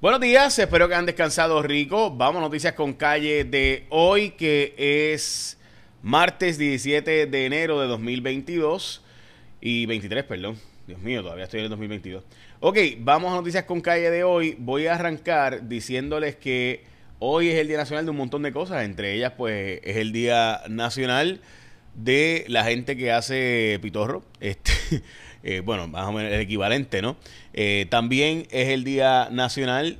Buenos días, espero que han descansado rico. Vamos noticias con calle de hoy, que es martes 17 de enero de 2022 y 23, perdón. Dios mío, todavía estoy en el 2022. Ok, vamos a noticias con calle de hoy. Voy a arrancar diciéndoles que hoy es el Día Nacional de un montón de cosas. Entre ellas, pues, es el Día Nacional de la gente que hace pitorro. Este, eh, bueno, más o menos el equivalente, ¿no? Eh, también es el Día Nacional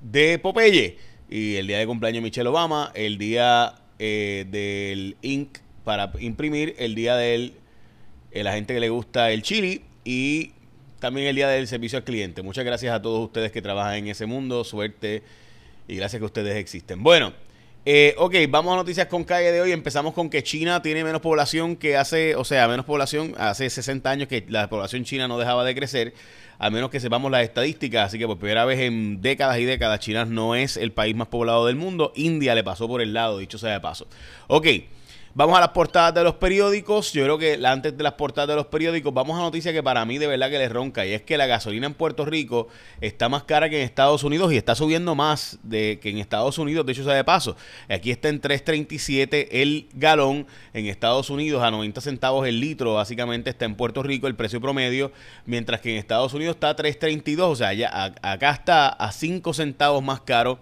de Popeye y el día de cumpleaños de Michelle Obama, el día eh, del ink para imprimir, el día del la gente que le gusta el chili y también el día del servicio al cliente. Muchas gracias a todos ustedes que trabajan en ese mundo, suerte y gracias que ustedes existen. Bueno, eh, ok, vamos a noticias con calle de hoy. Empezamos con que China tiene menos población que hace, o sea, menos población, hace 60 años que la población china no dejaba de crecer, a menos que sepamos las estadísticas. Así que por primera vez en décadas y décadas, China no es el país más poblado del mundo. India le pasó por el lado, dicho sea de paso. Ok. Vamos a las portadas de los periódicos. Yo creo que antes de las portadas de los periódicos, vamos a noticia que para mí de verdad que le ronca. Y es que la gasolina en Puerto Rico está más cara que en Estados Unidos y está subiendo más de que en Estados Unidos. De hecho, sea de paso. Aquí está en 3.37 el galón. En Estados Unidos a 90 centavos el litro. Básicamente está en Puerto Rico el precio promedio. Mientras que en Estados Unidos está a 3.32. O sea, ya acá está a 5 centavos más caro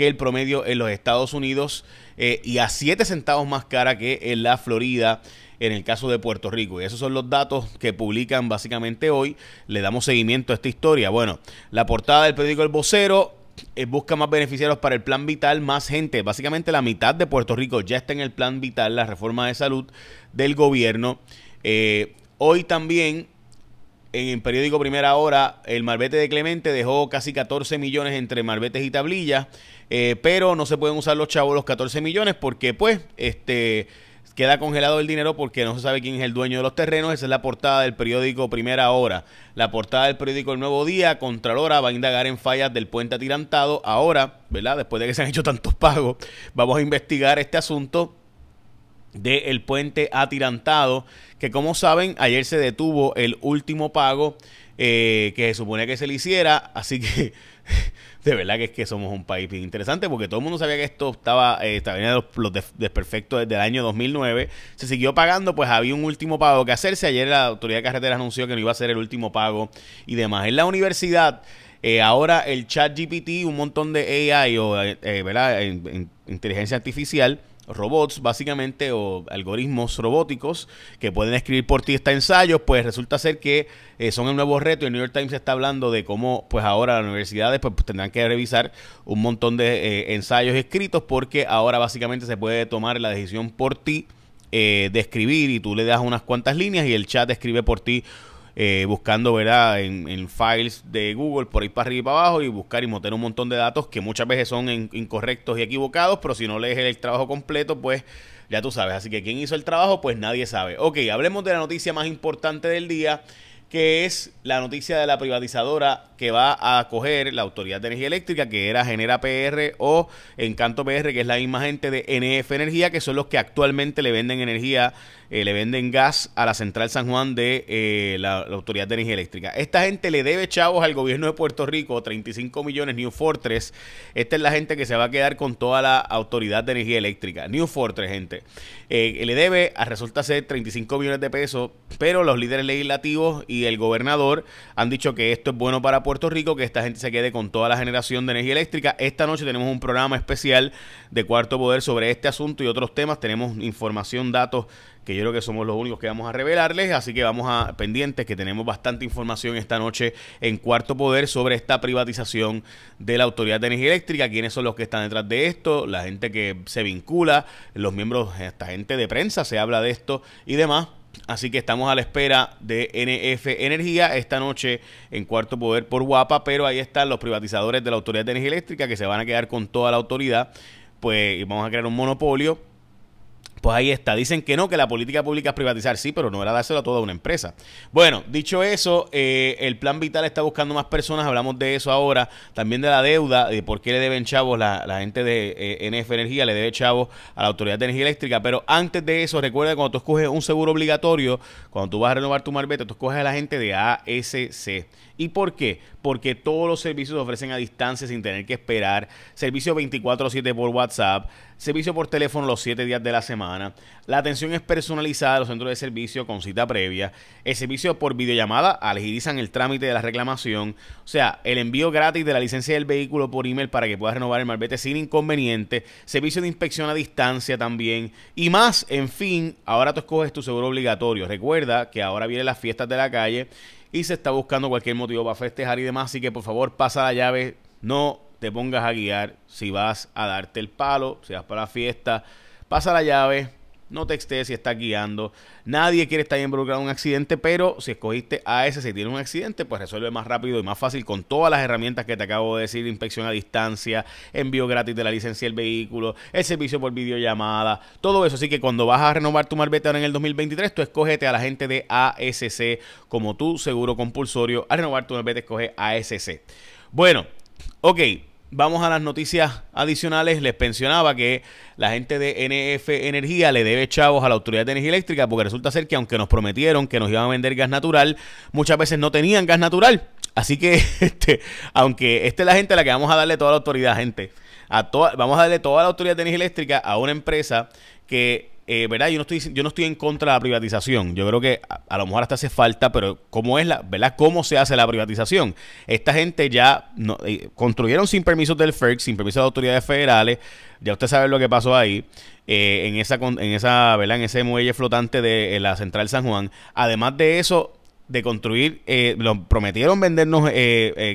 que el promedio en los Estados Unidos. Eh, y a 7 centavos más cara que en la Florida en el caso de Puerto Rico. Y esos son los datos que publican básicamente hoy. Le damos seguimiento a esta historia. Bueno, la portada del periódico El Vocero eh, busca más beneficiarios para el plan vital, más gente. Básicamente la mitad de Puerto Rico ya está en el plan vital, la reforma de salud del gobierno. Eh, hoy también en el periódico Primera Hora, el Marbete de Clemente dejó casi 14 millones entre marbetes y tablillas, eh, pero no se pueden usar los chavos los 14 millones porque pues este queda congelado el dinero porque no se sabe quién es el dueño de los terrenos. Esa es la portada del periódico Primera Hora. La portada del periódico El Nuevo Día, Contralora va a indagar en fallas del puente atirantado. Ahora, ¿verdad? Después de que se han hecho tantos pagos, vamos a investigar este asunto del puente atirantado, que como saben, ayer se detuvo el último pago eh, que se suponía que se le hiciera, así que de verdad que es que somos un país bien interesante porque todo el mundo sabía que esto estaba, eh, estaba los, los desperfectos desde el año 2009, se siguió pagando, pues había un último pago que hacerse, ayer la autoridad de carreteras anunció que no iba a ser el último pago y demás. En la universidad... Eh, ahora el chat GPT, un montón de AI o ¿verdad? inteligencia artificial, robots, básicamente, o algoritmos robóticos que pueden escribir por ti estos ensayos, pues resulta ser que eh, son el nuevo reto. El New York Times está hablando de cómo, pues ahora las universidades pues, tendrán que revisar un montón de eh, ensayos escritos porque ahora básicamente se puede tomar la decisión por ti eh, de escribir y tú le das unas cuantas líneas y el chat escribe por ti eh, buscando ¿verdad? En, files de Google por ahí para arriba y para abajo y buscar y meter un montón de datos que muchas veces son incorrectos y equivocados, pero si no lees el trabajo completo, pues ya tú sabes. Así que quién hizo el trabajo, pues nadie sabe. Ok, hablemos de la noticia más importante del día que es la noticia de la privatizadora que va a coger la Autoridad de Energía Eléctrica, que era Genera PR o Encanto PR, que es la misma gente de NF Energía, que son los que actualmente le venden energía eh, le venden gas a la central San Juan de eh, la, Autoridad de Energía Eléctrica. Esta gente le debe chavos al gobierno de Puerto Rico, 35 millones New Fortress. Esta es la gente que se va a quedar con toda la Autoridad de Energía Eléctrica. New Fortress, gente. Eh, le debe, a, resulta ser 35 millones de pesos, pero los líderes legislativos y el gobernador han dicho que esto es bueno para Puerto Rico, que esta gente se quede con toda la generación de energía eléctrica. Esta noche tenemos un programa especial de Cuarto Poder sobre este asunto y otros temas. Tenemos información, datos que yo creo que somos los únicos que vamos a revelarles, así que vamos a pendientes que tenemos bastante información esta noche en Cuarto Poder sobre esta privatización de la Autoridad de Energía Eléctrica, quiénes son los que están detrás de esto, la gente que se vincula, los miembros, esta gente de prensa se habla de esto y demás. Así que estamos a la espera de NF Energía esta noche en Cuarto Poder por Guapa, pero ahí están los privatizadores de la Autoridad de Energía Eléctrica que se van a quedar con toda la autoridad, pues vamos a crear un monopolio pues ahí está. Dicen que no, que la política pública es privatizar. Sí, pero no era dárselo a toda una empresa. Bueno, dicho eso, eh, el plan vital está buscando más personas. Hablamos de eso ahora. También de la deuda, de por qué le deben chavos la, gente de eh, NF Energía, le debe chavos a la Autoridad de Energía Eléctrica. Pero antes de eso, recuerda cuando tú escoges un seguro obligatorio, cuando tú vas a renovar tu marbete, tú escoges a la gente de ASC. ¿Y por qué? Porque todos los servicios se ofrecen a distancia sin tener que esperar. Servicio 24/7 por WhatsApp, servicio por teléfono los 7 días de la semana. La atención es personalizada en los centros de servicio con cita previa. El servicio por videollamada agilizan el trámite de la reclamación. O sea, el envío gratis de la licencia del vehículo por email para que puedas renovar el malvete sin inconveniente. Servicio de inspección a distancia también. Y más, en fin, ahora tú escoges tu seguro obligatorio. Recuerda que ahora vienen las fiestas de la calle y se está buscando cualquier motivo para festejar y demás. Así que por favor pasa la llave, no te pongas a guiar si vas a darte el palo, si vas para la fiesta, pasa la llave, no textees si estás guiando. Nadie quiere estar involucrado en un accidente, pero si escogiste a ese, si tiene un accidente, pues resuelve más rápido y más fácil con todas las herramientas que te acabo de decir: inspección a distancia, envío gratis de la licencia del vehículo, el servicio por videollamada, todo eso. Así que cuando vas a renovar tu marbete ahora en el 2023, tú escógete a la gente de ASC como tu seguro compulsorio. Al renovar tu marbete, escoge ASC. Bueno, ok. Vamos a las noticias adicionales. Les mencionaba que la gente de NF Energía le debe chavos a la Autoridad de Energía Eléctrica porque resulta ser que aunque nos prometieron que nos iban a vender gas natural, muchas veces no tenían gas natural. Así que, este, aunque esta es la gente a la que vamos a darle toda la autoridad, gente. A toda, vamos a darle toda la Autoridad de Energía Eléctrica a una empresa que eh, ¿verdad? Yo no, estoy, yo no estoy en contra de la privatización. Yo creo que a, lo mejor hasta hace falta, pero ¿cómo es la, ¿verdad? ¿Cómo se hace la privatización? Esta gente ya no, eh, construyeron sin permisos del FERC, sin permiso de autoridades federales. Ya usted sabe lo que pasó ahí. Eh, en esa, en esa, ¿verdad? En ese muelle flotante de la central San Juan. Además de eso, de construir, eh, lo prometieron vendernos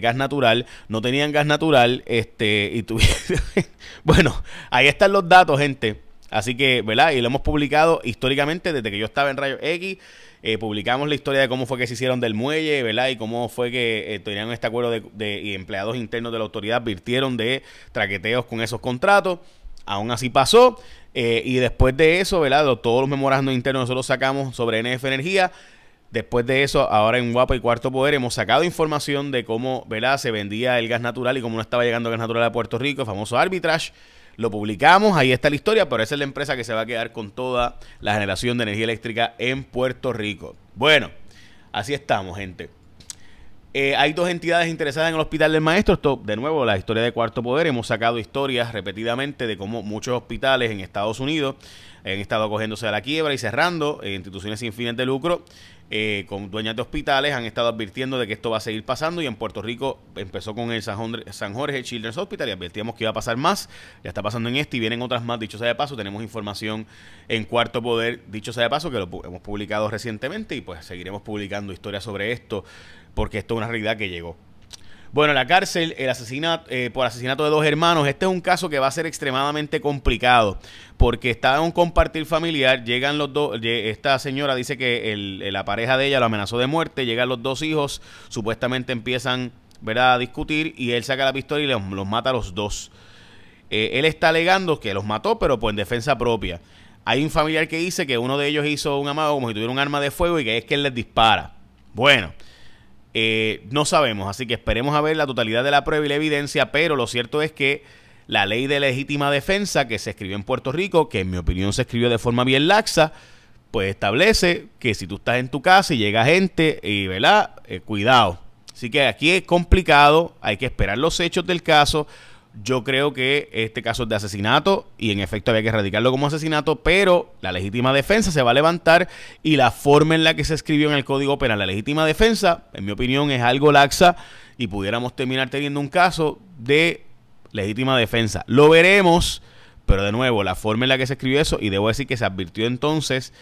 gas natural, no tenían gas natural, este, y tuvieron, bueno, ahí están los datos, gente. Así que, ¿verdad? Y lo hemos publicado históricamente desde que yo estaba en Rayo X. Eh, publicamos la historia de cómo fue que se hicieron del muelle, ¿verdad? Y cómo fue que eh, tenían este acuerdo de, y empleados internos de la autoridad advirtieron de traqueteos con esos contratos. Aún así pasó. Eh, y después de eso, ¿verdad? Todos los memorandos internos nosotros sacamos sobre NF Energía. Después de eso, ahora en Guapa y Cuarto Poder hemos sacado información de cómo, ¿verdad? Se vendía el gas natural y cómo no estaba llegando gas natural a Puerto Rico, el famoso arbitrage. Lo publicamos, ahí está la historia, pero esa es la empresa que se va a quedar con toda la generación de energía eléctrica en Puerto Rico. Bueno, así estamos, gente. Eh, hay dos entidades interesadas en el Hospital del Maestro. Esto, de nuevo, la historia de Cuarto Poder. Hemos sacado historias repetidamente de cómo muchos hospitales en Estados Unidos han estado acogiéndose a la quiebra y cerrando eh, instituciones sin fines de lucro eh, con dueñas de hospitales han estado advirtiendo de que esto va a seguir pasando y en Puerto Rico empezó con el San Jorge, Children's Hospital y advertíamos que iba a pasar más, ya está pasando en este y vienen otras más, dicho sea de paso, tenemos información en Cuarto Poder, dicho sea de paso, que lo hemos publicado recientemente y pues seguiremos publicando historias sobre esto porque esto es una realidad que llegó. Bueno, la cárcel, el asesinato, eh, por asesinato de dos hermanos. Este es un caso que va a ser extremadamente complicado porque está en un compartir familiar. Llegan los dos. Esta señora dice que la pareja de ella lo amenazó de muerte. Llegan los dos hijos. Supuestamente empiezan ¿verdad? a discutir y él saca la pistola y los, mata a los dos. Eh, él está alegando que los mató, pero pues en defensa propia. Hay un familiar que dice que uno de ellos hizo un amago como si tuviera un arma de fuego y que es que él les dispara. Bueno. Eh, no sabemos, así que esperemos a ver la totalidad de la prueba y la evidencia, pero lo cierto es que la ley de legítima defensa que se escribió en Puerto Rico, que en mi opinión se escribió de forma bien laxa, pues establece que si tú estás en tu casa y llega gente, y ¿verdad? Eh, cuidado. Así que aquí es complicado, hay que esperar los hechos del caso. Yo creo que este caso es de asesinato y en efecto había que erradicarlo como asesinato, pero la legítima defensa se va a levantar y la forma en la que se escribió en el Código Penal, la legítima defensa, en mi opinión, es algo laxa y pudiéramos terminar teniendo un caso de legítima defensa. Lo veremos, pero de nuevo, la forma en la que se escribió eso, y debo decir que se advirtió entonces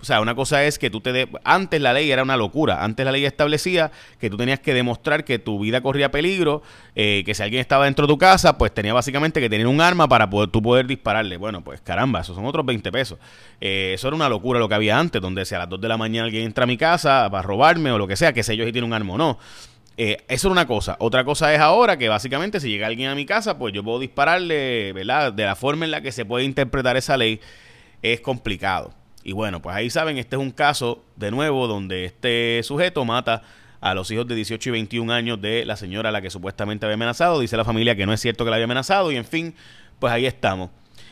o sea, una cosa es que tú te... antes la ley era una locura. Antes la ley establecía que tú tenías que demostrar que tu vida corría peligro, eh, que si alguien estaba dentro de tu casa, pues tenía básicamente que tener un arma para poder, tú poder dispararle. Bueno, pues caramba, esos son otros 20 pesos. Eh, eso era una locura lo que había antes, donde si a las 2 de la mañana alguien entra a mi casa para robarme o lo que sea, que sé yo si tiene un arma o no. Eh, eso era una cosa. Otra cosa es ahora que básicamente si llega alguien a mi casa, pues yo puedo dispararle, ¿verdad? De la forma en la que se puede interpretar esa ley es complicado. Y bueno, pues ahí saben, este es un caso de nuevo donde este sujeto mata a los hijos de 18 y 21 años de la señora a la que supuestamente había amenazado. Dice la familia que no es cierto que la había amenazado y en fin, pues ahí estamos.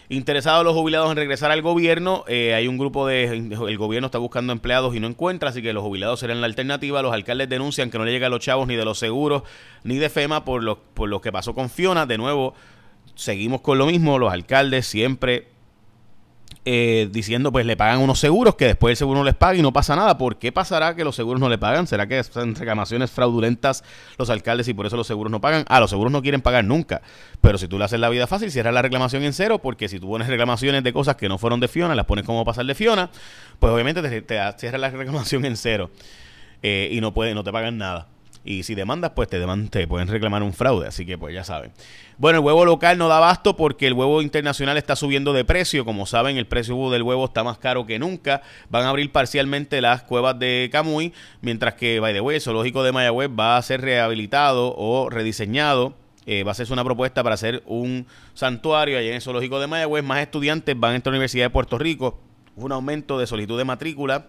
Interesados los jubilados en regresar al gobierno, eh, hay un grupo de, el gobierno está buscando empleados y no encuentra, así que los jubilados serán la alternativa. Los alcaldes denuncian que no le llega a los chavos ni de los seguros ni de FEMA por lo, por lo que pasó con Fiona. De nuevo, seguimos con lo mismo, los alcaldes siempre eh, diciendo pues le pagan unos seguros que después el seguro no les paga y no pasa nada. ¿Por qué pasará que los seguros no le pagan? ¿Será que son reclamaciones fraudulentas los alcaldes y por eso los seguros no pagan? Ah, los seguros no quieren pagar nunca. Pero si tú le haces la vida fácil, cierras la reclamación en cero, porque si tú pones reclamaciones de cosas que no fueron de Fiona, las pones como pasar de Fiona, pues obviamente te, cierras la reclamación en cero eh, y no, puede, no te pagan nada. Y si demandas, pues te, te pueden reclamar un fraude. Así que pues ya saben. Bueno, el huevo local no da abasto porque el huevo internacional está subiendo de precio. Como saben, el precio del huevo está más caro que nunca. Van a abrir parcialmente las cuevas de Camuy, mientras que, by the way, el zoológico de Mayagüez va a ser rehabilitado o rediseñado. Eh, va a ser una propuesta para hacer un santuario allá en el zoológico de Mayagüez. Más estudiantes van a esta Universidad de Puerto Rico. Un aumento de solicitud de matrícula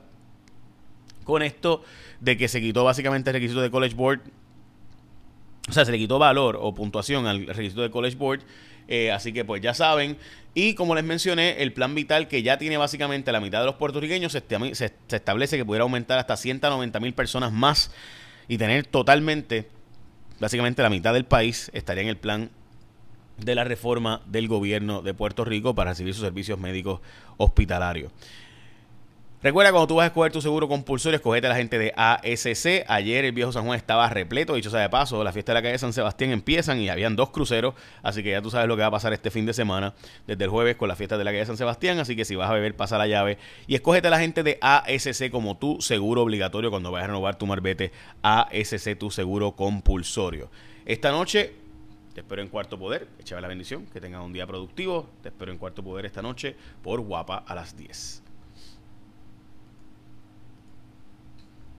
con esto de que se quitó básicamente el requisito de College Board. O sea, se le quitó valor o puntuación al requisito de College Board. Eh, así que pues ya saben. Y como les mencioné, el plan vital que ya tiene básicamente la mitad de los puertorriqueños, se, se, establece que pudiera aumentar hasta 190 mil personas más y tener totalmente, básicamente la mitad del país estaría en el plan de la reforma del gobierno de Puerto Rico para recibir sus servicios médicos hospitalarios. Recuerda, cuando tú vas a escoger tu seguro compulsorio, escogete a la gente de ASC. Ayer el viejo San Juan estaba repleto, dicho sea de paso, la fiesta de la calle San Sebastián empiezan y habían dos cruceros, así que ya tú sabes lo que va a pasar este fin de semana, desde el jueves con la fiesta de la calle San Sebastián, así que si vas a beber, pasa la llave y escógete a la gente de ASC como tu seguro obligatorio cuando vayas a renovar tu marbete ASC, tu seguro compulsorio. Esta noche te espero en Cuarto Poder, échame la bendición, que tengas un día productivo, te espero en Cuarto Poder esta noche por Guapa a las 10.